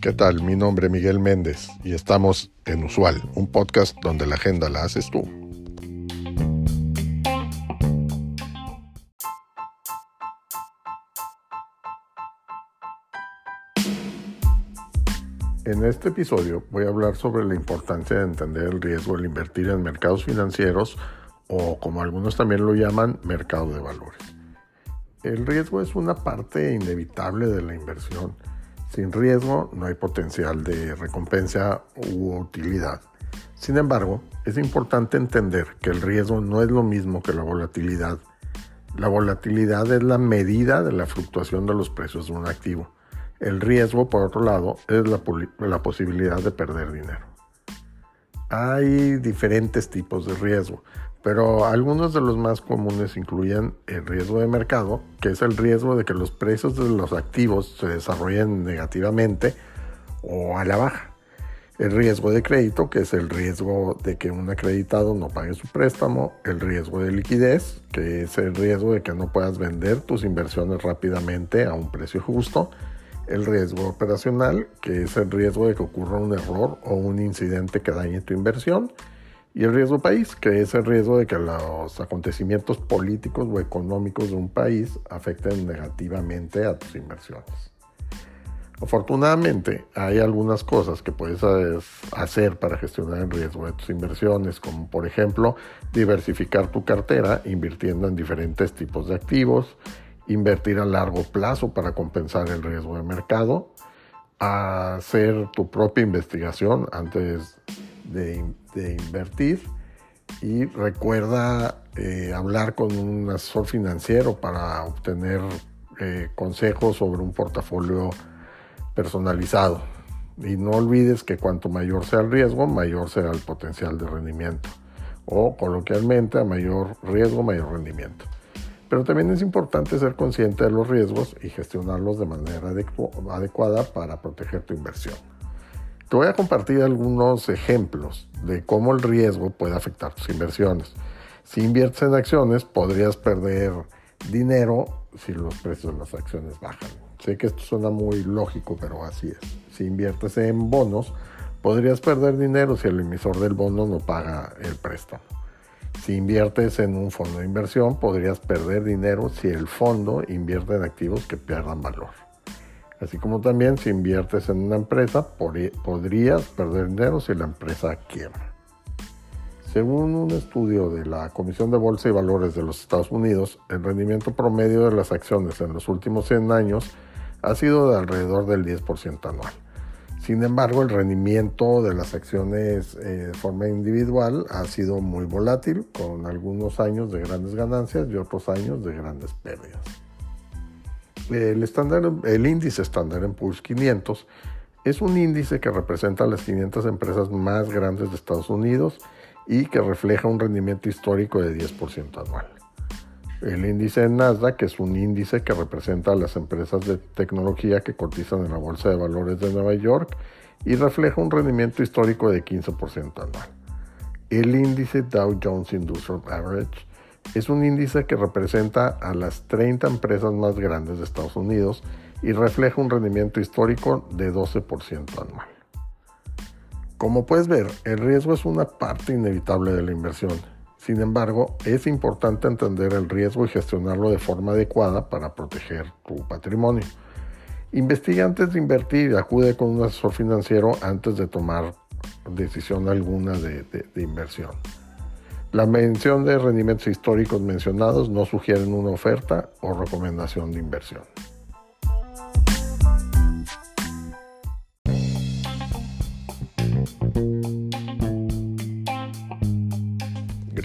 ¿Qué tal? Mi nombre es Miguel Méndez y estamos en Usual, un podcast donde la agenda la haces tú. En este episodio voy a hablar sobre la importancia de entender el riesgo al invertir en mercados financieros o como algunos también lo llaman, mercado de valores. El riesgo es una parte inevitable de la inversión. Sin riesgo no hay potencial de recompensa u utilidad. Sin embargo, es importante entender que el riesgo no es lo mismo que la volatilidad. La volatilidad es la medida de la fluctuación de los precios de un activo. El riesgo, por otro lado, es la, la, posibilidad de perder dinero. Hay diferentes tipos de riesgo, pero algunos de los más comunes incluyen el riesgo de mercado, que es el riesgo de que los precios de los activos se desarrollen negativamente o a la baja. El riesgo de crédito, que es el riesgo de que un acreditado no pague su préstamo. El riesgo de liquidez, que es el riesgo de que no puedas vender tus inversiones rápidamente a un precio justo el riesgo operacional, que es el riesgo de que ocurra un error o un incidente que dañe tu inversión, y el riesgo país, que es el riesgo de que los acontecimientos políticos o económicos de un país afecten negativamente a tus inversiones. Afortunadamente, hay algunas cosas que puedes hacer para gestionar el riesgo de tus inversiones, como por ejemplo diversificar tu cartera invirtiendo en diferentes tipos de activos, invertir a largo plazo para compensar el riesgo de mercado, hacer tu propia investigación antes de, invertir y recuerda eh, hablar con un asesor financiero para obtener eh, consejos sobre un portafolio personalizado. Y no olvides que cuanto mayor sea el riesgo, mayor será el potencial de rendimiento. O coloquialmente, a mayor riesgo, mayor rendimiento. Pero también es importante ser consciente de los riesgos y gestionarlos de manera adecuada para proteger tu inversión. Te voy a compartir algunos ejemplos de cómo el riesgo puede afectar tus inversiones. Si inviertes en acciones, podrías perder dinero si los precios de las acciones bajan. Sé que esto suena muy lógico, pero así es. Si inviertes en bonos, podrías perder dinero si el emisor del bono no paga el préstamo. Si inviertes en un fondo de inversión, podrías perder dinero si el fondo invierte en activos que pierdan valor. Así como también si inviertes en una empresa, podrías perder dinero si la empresa quiebra. Según un estudio de la Comisión de Bolsa y Valores de los Estados Unidos, el rendimiento promedio de las acciones en los últimos 100 años ha sido de alrededor del 10% anual. Sin embargo, el rendimiento de las acciones eh, de forma individual ha sido muy volátil, con algunos años de grandes ganancias y otros años de grandes pérdidas. El, el índice Standard Poor's 500 es un índice que representa las 500 empresas más grandes de Estados Unidos y que refleja un rendimiento histórico de 10% anual. El índice Nasdaq es un índice que representa a las empresas de tecnología que cotizan en la Bolsa de Valores de Nueva York y refleja un rendimiento histórico de 15% anual. El índice Dow Jones Industrial Average es un índice que representa a las 30 empresas más grandes de Estados Unidos y refleja un rendimiento histórico de 12% anual. Como puedes ver, el riesgo es una parte inevitable de la inversión sin embargo, es importante entender el riesgo y gestionarlo de forma adecuada para proteger tu patrimonio. Investiga antes de invertir y acude con un asesor financiero antes de tomar decisión alguna de, de inversión. La mención de rendimientos históricos mencionados no sugieren una oferta o recomendación de inversión.